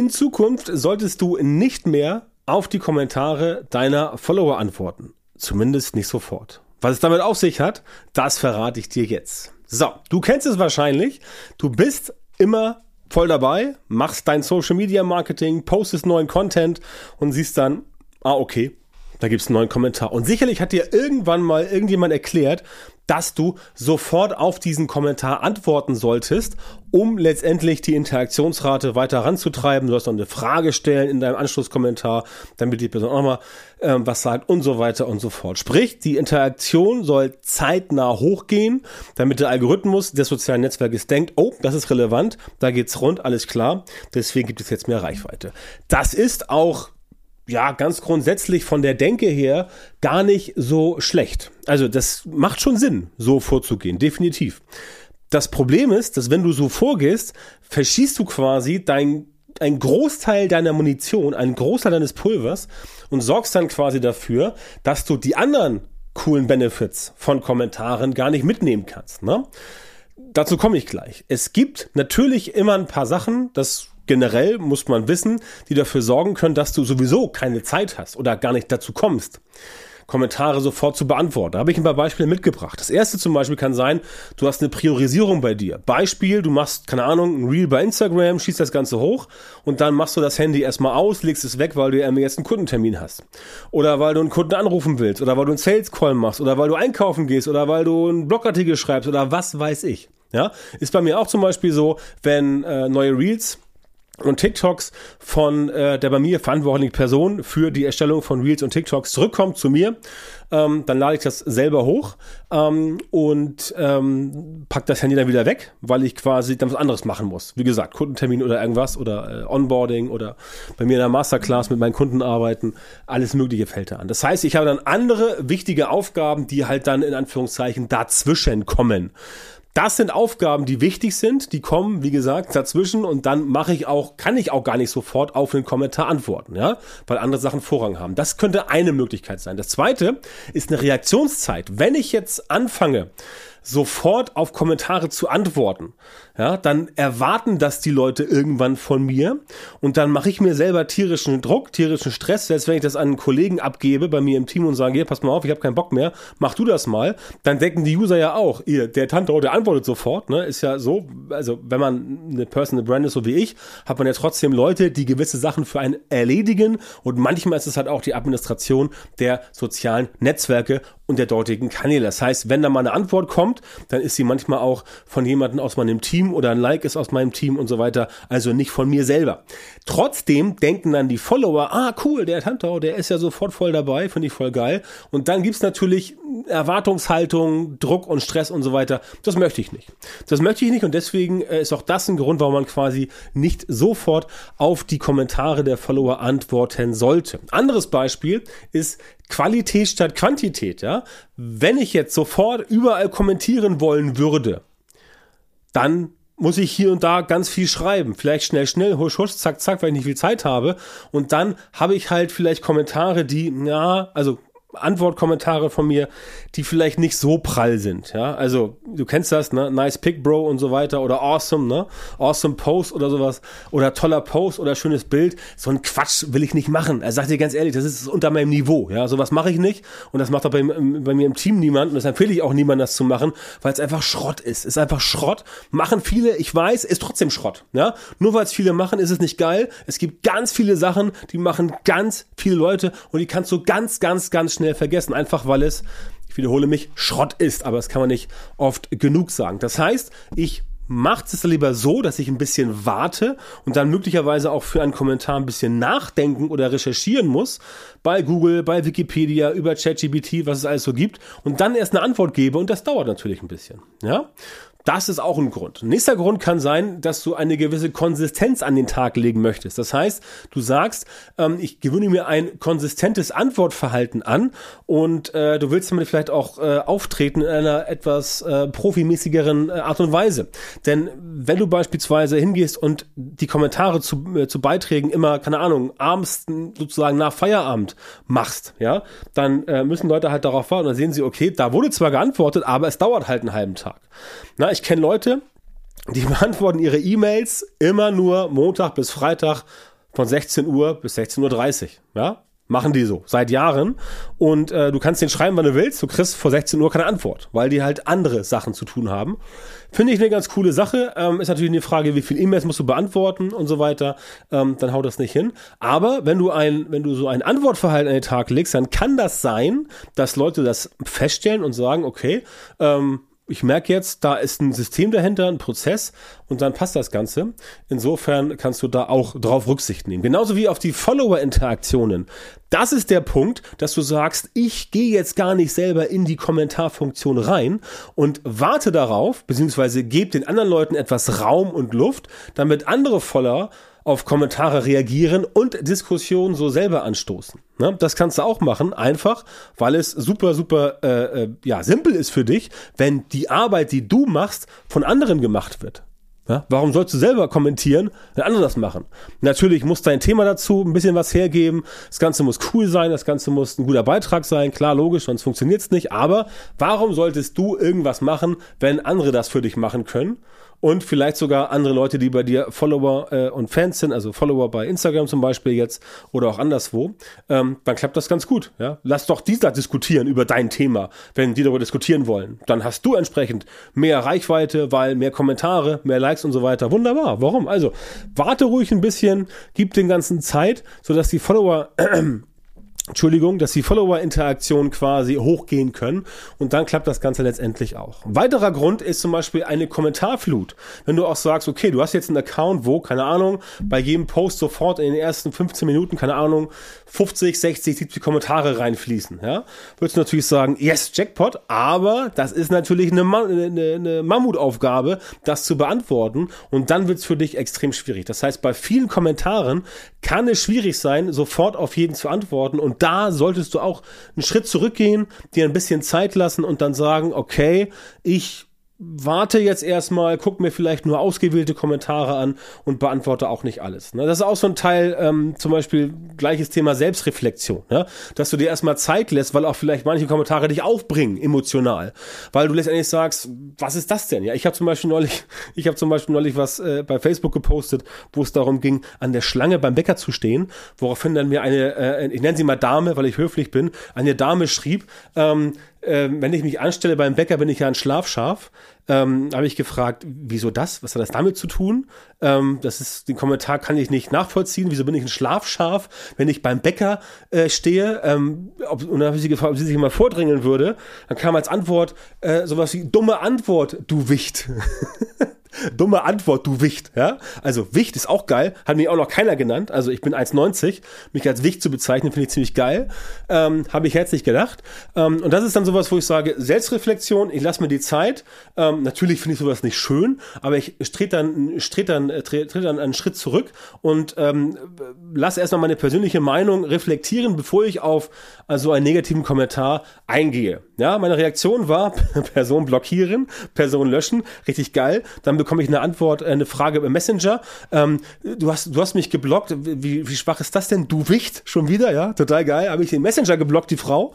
In Zukunft solltest du nicht mehr auf die Kommentare deiner Follower antworten. Zumindest nicht sofort. Was es damit auf sich hat, das verrate ich dir jetzt. So, du kennst es wahrscheinlich. Du bist immer voll dabei, machst dein Social Media Marketing, postest neuen Content und siehst dann, ah, okay, da gibt's einen neuen Kommentar. Und sicherlich hat dir irgendwann mal irgendjemand erklärt, dass du sofort auf diesen Kommentar antworten solltest, um letztendlich die Interaktionsrate weiter ranzutreiben. Du sollst noch eine Frage stellen in deinem Anschlusskommentar, damit die Person auch mal ähm, was sagt und so weiter und so fort. Sprich, die Interaktion soll zeitnah hochgehen, damit der Algorithmus des sozialen Netzwerkes denkt, oh, das ist relevant, da geht's rund, alles klar. Deswegen gibt es jetzt mehr Reichweite. Das ist auch ja, ganz grundsätzlich von der Denke her gar nicht so schlecht. Also das macht schon Sinn, so vorzugehen, definitiv. Das Problem ist, dass wenn du so vorgehst, verschießt du quasi dein ein Großteil deiner Munition, ein Großteil deines Pulvers und sorgst dann quasi dafür, dass du die anderen coolen Benefits von Kommentaren gar nicht mitnehmen kannst. Ne? Dazu komme ich gleich. Es gibt natürlich immer ein paar Sachen, das generell muss man wissen, die dafür sorgen können, dass du sowieso keine Zeit hast oder gar nicht dazu kommst. Kommentare sofort zu beantworten. Da habe ich ein paar Beispiele mitgebracht. Das erste zum Beispiel kann sein, du hast eine Priorisierung bei dir. Beispiel, du machst, keine Ahnung, ein Reel bei Instagram, schießt das Ganze hoch und dann machst du das Handy erstmal aus, legst es weg, weil du jetzt einen Kundentermin hast. Oder weil du einen Kunden anrufen willst oder weil du einen Sales Call machst oder weil du einkaufen gehst oder weil du einen Blogartikel schreibst oder was weiß ich. Ja, ist bei mir auch zum Beispiel so, wenn äh, neue Reels und TikToks von äh, der bei mir verantwortlichen Person für die Erstellung von Reels und TikToks zurückkommt zu mir, ähm, dann lade ich das selber hoch ähm, und ähm, pack das Handy dann wieder weg, weil ich quasi dann was anderes machen muss. Wie gesagt, Kundentermin oder irgendwas oder äh, Onboarding oder bei mir in der Masterclass mit meinen Kunden arbeiten, alles mögliche fällt da an. Das heißt, ich habe dann andere wichtige Aufgaben, die halt dann in Anführungszeichen dazwischen kommen. Das sind Aufgaben, die wichtig sind, die kommen, wie gesagt, dazwischen und dann mache ich auch, kann ich auch gar nicht sofort auf den Kommentar antworten, ja, weil andere Sachen Vorrang haben. Das könnte eine Möglichkeit sein. Das zweite ist eine Reaktionszeit. Wenn ich jetzt anfange, sofort auf Kommentare zu antworten, ja, dann erwarten das die Leute irgendwann von mir und dann mache ich mir selber tierischen Druck, tierischen Stress, selbst wenn ich das an einen Kollegen abgebe bei mir im Team und sage, hier, pass mal auf, ich habe keinen Bock mehr, mach du das mal, dann denken die User ja auch, ihr, der Tante, der antwortet sofort, ne, ist ja so, also wenn man eine Personal Brand ist, so wie ich, hat man ja trotzdem Leute, die gewisse Sachen für einen erledigen und manchmal ist es halt auch die Administration der sozialen Netzwerke und der dortigen Kanäle. Das heißt, wenn da mal eine Antwort kommt, dann ist sie manchmal auch von jemandem aus meinem Team oder ein Like ist aus meinem Team und so weiter, also nicht von mir selber. Trotzdem denken dann die Follower, ah cool, der Tantau, der ist ja sofort voll dabei, finde ich voll geil. Und dann gibt's natürlich Erwartungshaltung, Druck und Stress und so weiter. Das möchte ich nicht. Das möchte ich nicht und deswegen äh, ist auch das ein Grund, warum man quasi nicht sofort auf die Kommentare der Follower antworten sollte. Anderes Beispiel ist Qualität statt Quantität, ja. Wenn ich jetzt sofort überall kommentieren wollen würde, dann muss ich hier und da ganz viel schreiben. Vielleicht schnell, schnell, husch, husch, zack, zack, weil ich nicht viel Zeit habe. Und dann habe ich halt vielleicht Kommentare, die, ja, also Antwortkommentare von mir, die vielleicht nicht so prall sind, ja. Also, du kennst das, ne? Nice Pick, Bro und so weiter oder awesome, ne? Awesome Post oder sowas oder toller Post oder schönes Bild. So ein Quatsch will ich nicht machen. Er sagt dir ganz ehrlich, das ist unter meinem Niveau, ja. Sowas mache ich nicht und das macht auch bei, bei mir im Team niemand und das empfehle ich auch niemandem, das zu machen, weil es einfach Schrott ist. Ist einfach Schrott. Machen viele, ich weiß, ist trotzdem Schrott, ja. Nur weil es viele machen, ist es nicht geil. Es gibt ganz viele Sachen, die machen ganz viele Leute und die kannst du ganz, ganz, ganz schnell vergessen, einfach weil es, ich wiederhole mich, Schrott ist, aber das kann man nicht oft genug sagen. Das heißt, ich macht es lieber so, dass ich ein bisschen warte und dann möglicherweise auch für einen Kommentar ein bisschen nachdenken oder recherchieren muss bei Google, bei Wikipedia, über ChatGPT, was es alles so gibt und dann erst eine Antwort gebe und das dauert natürlich ein bisschen, ja? Das ist auch ein Grund. Nächster Grund kann sein, dass du eine gewisse Konsistenz an den Tag legen möchtest. Das heißt, du sagst, ähm, ich gewöhne mir ein konsistentes Antwortverhalten an und äh, du willst damit vielleicht auch äh, auftreten in einer etwas äh, profimäßigeren äh, Art und Weise. Denn wenn du beispielsweise hingehst und die Kommentare zu, äh, zu Beiträgen immer, keine Ahnung, abends sozusagen nach Feierabend machst, ja, dann äh, müssen Leute halt darauf warten. Dann sehen sie, okay, da wurde zwar geantwortet, aber es dauert halt einen halben Tag. Na, ich kenne Leute, die beantworten ihre E-Mails immer nur Montag bis Freitag von 16 Uhr bis 16.30 Uhr. Ja? Machen die so, seit Jahren. Und äh, du kannst den schreiben, wann du willst. Du kriegst vor 16 Uhr keine Antwort, weil die halt andere Sachen zu tun haben. Finde ich eine ganz coole Sache. Ähm, ist natürlich eine Frage, wie viel E-Mails musst du beantworten und so weiter. Ähm, dann haut das nicht hin. Aber wenn du ein, wenn du so ein Antwortverhalten an den Tag legst, dann kann das sein, dass Leute das feststellen und sagen, okay, ähm, ich merke jetzt, da ist ein System dahinter, ein Prozess und dann passt das Ganze. Insofern kannst du da auch drauf Rücksicht nehmen. Genauso wie auf die Follower-Interaktionen. Das ist der Punkt, dass du sagst, ich gehe jetzt gar nicht selber in die Kommentarfunktion rein und warte darauf, beziehungsweise gebe den anderen Leuten etwas Raum und Luft, damit andere Follower auf Kommentare reagieren und Diskussionen so selber anstoßen. Ne? Das kannst du auch machen, einfach, weil es super, super äh, äh, ja, simpel ist für dich, wenn die Arbeit, die du machst, von anderen gemacht wird. Ja, warum sollst du selber kommentieren, wenn andere das machen? Natürlich muss dein Thema dazu ein bisschen was hergeben. Das Ganze muss cool sein, das Ganze muss ein guter Beitrag sein. Klar, logisch, sonst funktioniert es nicht. Aber warum solltest du irgendwas machen, wenn andere das für dich machen können? Und vielleicht sogar andere Leute, die bei dir Follower äh, und Fans sind, also Follower bei Instagram zum Beispiel jetzt oder auch anderswo, ähm, dann klappt das ganz gut. Ja? Lass doch die da diskutieren über dein Thema, wenn die darüber diskutieren wollen. Dann hast du entsprechend mehr Reichweite, weil mehr Kommentare, mehr Likes und so weiter. Wunderbar. Warum? Also warte ruhig ein bisschen, gib den ganzen Zeit, sodass die Follower Entschuldigung, dass die Follower-Interaktion quasi hochgehen können und dann klappt das Ganze letztendlich auch. Ein weiterer Grund ist zum Beispiel eine Kommentarflut. Wenn du auch sagst, okay, du hast jetzt einen Account, wo, keine Ahnung, bei jedem Post sofort in den ersten 15 Minuten, keine Ahnung, 50, 60, 70 Kommentare reinfließen, ja, würdest du natürlich sagen, yes, Jackpot, aber das ist natürlich eine, eine, eine Mammutaufgabe, das zu beantworten und dann wird's für dich extrem schwierig. Das heißt, bei vielen Kommentaren kann es schwierig sein, sofort auf jeden zu antworten und da solltest du auch einen Schritt zurückgehen, dir ein bisschen Zeit lassen und dann sagen, okay, ich warte jetzt erstmal, guck mir vielleicht nur ausgewählte Kommentare an und beantworte auch nicht alles. Ne? Das ist auch so ein Teil, ähm, zum Beispiel gleiches Thema Selbstreflexion, ja? dass du dir erstmal Zeit lässt, weil auch vielleicht manche Kommentare dich aufbringen, emotional. Weil du letztendlich sagst, was ist das denn? Ja, ich habe zum Beispiel neulich, ich habe zum Beispiel neulich was äh, bei Facebook gepostet, wo es darum ging, an der Schlange beim Bäcker zu stehen, woraufhin dann mir eine, äh, ich nenne sie mal Dame, weil ich höflich bin, eine Dame schrieb, ähm, ähm, wenn ich mich anstelle beim Bäcker, bin ich ja ein Schlafschaf. Ähm, habe ich gefragt, wieso das? Was hat das damit zu tun? Ähm, das ist, den Kommentar kann ich nicht nachvollziehen. Wieso bin ich ein Schlafschaf, wenn ich beim Bäcker äh, stehe? Ähm, ob, und dann habe ich sie gefragt, ob sie sich mal vordrängeln würde. Dann kam als Antwort äh, sowas wie dumme Antwort, du Wicht. Dumme Antwort, du Wicht, ja? Also Wicht ist auch geil, hat mich auch noch keiner genannt. Also ich bin 1,90, mich als Wicht zu bezeichnen, finde ich ziemlich geil. Ähm, Habe ich herzlich gedacht. Ähm, und das ist dann sowas, wo ich sage, Selbstreflexion, ich lasse mir die Zeit. Ähm, natürlich finde ich sowas nicht schön, aber ich trete dann, trete dann, äh, trete dann einen Schritt zurück und ähm, lasse erstmal meine persönliche Meinung reflektieren, bevor ich auf also einen negativen Kommentar eingehe. Ja, meine Reaktion war, Person blockieren, Person löschen, richtig geil. Dann bekomme ich eine Antwort, äh, eine Frage im Messenger. Ähm, du, hast, du hast mich geblockt. Wie, wie schwach ist das denn? Du Wicht, schon wieder, ja? Total geil. Habe ich den Messenger geblockt, die Frau.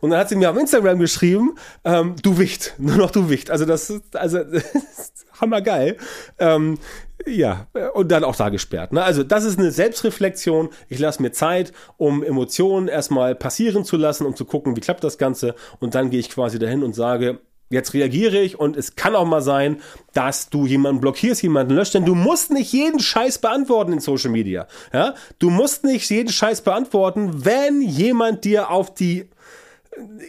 Und dann hat sie mir auf Instagram geschrieben, ähm, du Wicht, nur noch du Wicht. Also das also das ist hammergeil. Ähm, ja, und dann auch da gesperrt. Ne? Also das ist eine Selbstreflexion. Ich lasse mir Zeit, um Emotionen erstmal passieren zu lassen, um zu gucken, wie klappt das Ganze. Und dann gehe ich quasi dahin und sage, Jetzt reagiere ich und es kann auch mal sein, dass du jemanden blockierst, jemanden löscht, denn du musst nicht jeden Scheiß beantworten in Social Media. Ja? Du musst nicht jeden Scheiß beantworten, wenn jemand dir auf die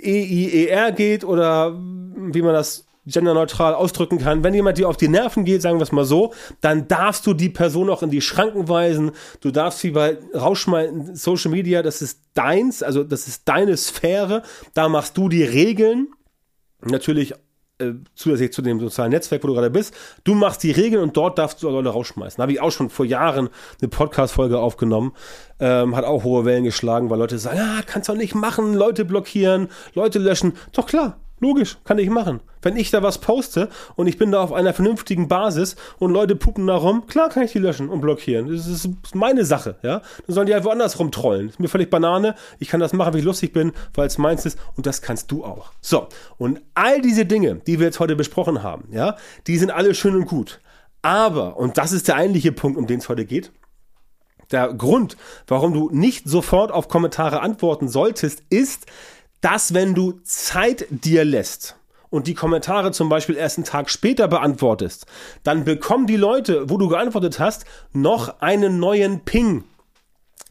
EIER geht oder wie man das genderneutral ausdrücken kann. Wenn jemand dir auf die Nerven geht, sagen wir es mal so, dann darfst du die Person auch in die Schranken weisen. Du darfst sie bei rausschmeißen. Social Media, das ist deins, also das ist deine Sphäre. Da machst du die Regeln natürlich äh, zusätzlich zu dem sozialen Netzwerk, wo du gerade bist. Du machst die Regeln und dort darfst du Leute rausschmeißen. Da habe ich auch schon vor Jahren eine Podcast-Folge aufgenommen. Ähm, hat auch hohe Wellen geschlagen, weil Leute sagen, ah, kannst du nicht machen, Leute blockieren, Leute löschen. Doch klar, Logisch, kann ich machen. Wenn ich da was poste und ich bin da auf einer vernünftigen Basis und Leute puppen da rum, klar kann ich die löschen und blockieren. Das ist meine Sache, ja. Dann sollen die einfach anders rumtrollen. ist mir völlig Banane. Ich kann das machen, wie ich lustig bin, weil es meins ist und das kannst du auch. So. Und all diese Dinge, die wir jetzt heute besprochen haben, ja, die sind alle schön und gut. Aber, und das ist der eigentliche Punkt, um den es heute geht, der Grund, warum du nicht sofort auf Kommentare antworten solltest, ist, dass wenn du Zeit dir lässt und die Kommentare zum Beispiel erst einen Tag später beantwortest, dann bekommen die Leute, wo du geantwortet hast, noch einen neuen Ping.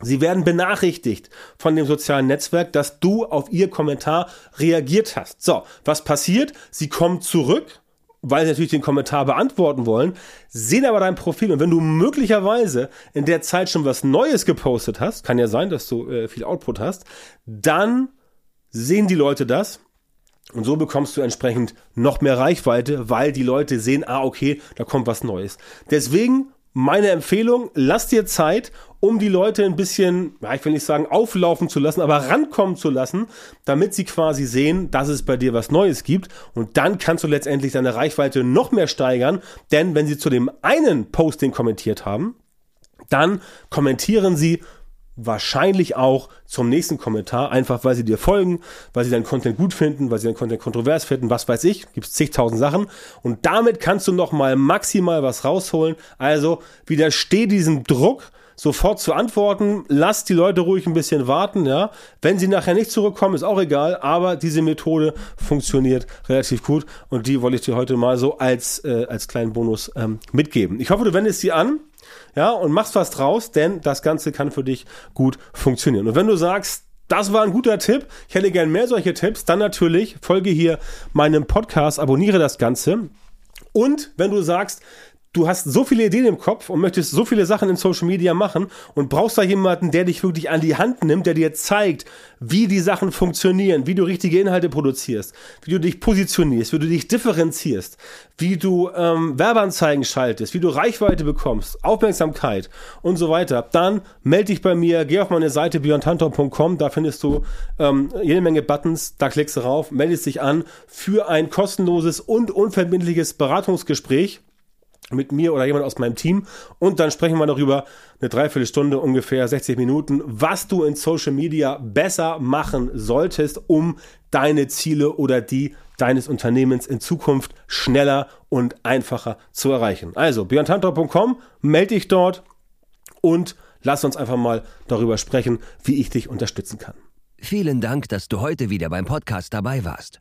Sie werden benachrichtigt von dem sozialen Netzwerk, dass du auf ihr Kommentar reagiert hast. So, was passiert? Sie kommen zurück weil sie natürlich den Kommentar beantworten wollen, sehen aber dein Profil und wenn du möglicherweise in der Zeit schon was Neues gepostet hast, kann ja sein, dass du äh, viel Output hast, dann sehen die Leute das und so bekommst du entsprechend noch mehr Reichweite, weil die Leute sehen, ah, okay, da kommt was Neues. Deswegen meine Empfehlung, lass dir Zeit, um die Leute ein bisschen, ja, ich will nicht sagen auflaufen zu lassen, aber rankommen zu lassen, damit sie quasi sehen, dass es bei dir was Neues gibt. Und dann kannst du letztendlich deine Reichweite noch mehr steigern, denn wenn sie zu dem einen Posting kommentiert haben, dann kommentieren sie wahrscheinlich auch zum nächsten Kommentar, einfach weil sie dir folgen, weil sie deinen Content gut finden, weil sie deinen Content kontrovers finden, was weiß ich, gibt's zigtausend Sachen und damit kannst du noch mal maximal was rausholen. Also widersteh diesem Druck, sofort zu antworten, lass die Leute ruhig ein bisschen warten, ja. Wenn sie nachher nicht zurückkommen, ist auch egal, aber diese Methode funktioniert relativ gut und die wollte ich dir heute mal so als, äh, als kleinen Bonus ähm, mitgeben. Ich hoffe, du wendest sie an ja, und machst was draus, denn das Ganze kann für dich gut funktionieren. Und wenn du sagst, das war ein guter Tipp. Ich hätte gern mehr solche Tipps. Dann natürlich folge hier meinem Podcast, abonniere das Ganze. Und wenn du sagst, du hast so viele Ideen im Kopf und möchtest so viele Sachen in Social Media machen und brauchst da jemanden, der dich wirklich an die Hand nimmt, der dir zeigt, wie die Sachen funktionieren, wie du richtige Inhalte produzierst, wie du dich positionierst, wie du dich differenzierst, wie du ähm, Werbeanzeigen schaltest, wie du Reichweite bekommst, Aufmerksamkeit und so weiter, dann melde dich bei mir, geh auf meine Seite björntantor.com, da findest du ähm, jede Menge Buttons, da klickst du rauf, meldest dich an für ein kostenloses und unverbindliches Beratungsgespräch mit mir oder jemand aus meinem Team und dann sprechen wir darüber eine Dreiviertelstunde ungefähr 60 Minuten, was du in Social Media besser machen solltest, um deine Ziele oder die deines Unternehmens in Zukunft schneller und einfacher zu erreichen. Also björntantor.com, melde dich dort und lass uns einfach mal darüber sprechen, wie ich dich unterstützen kann. Vielen Dank, dass du heute wieder beim Podcast dabei warst.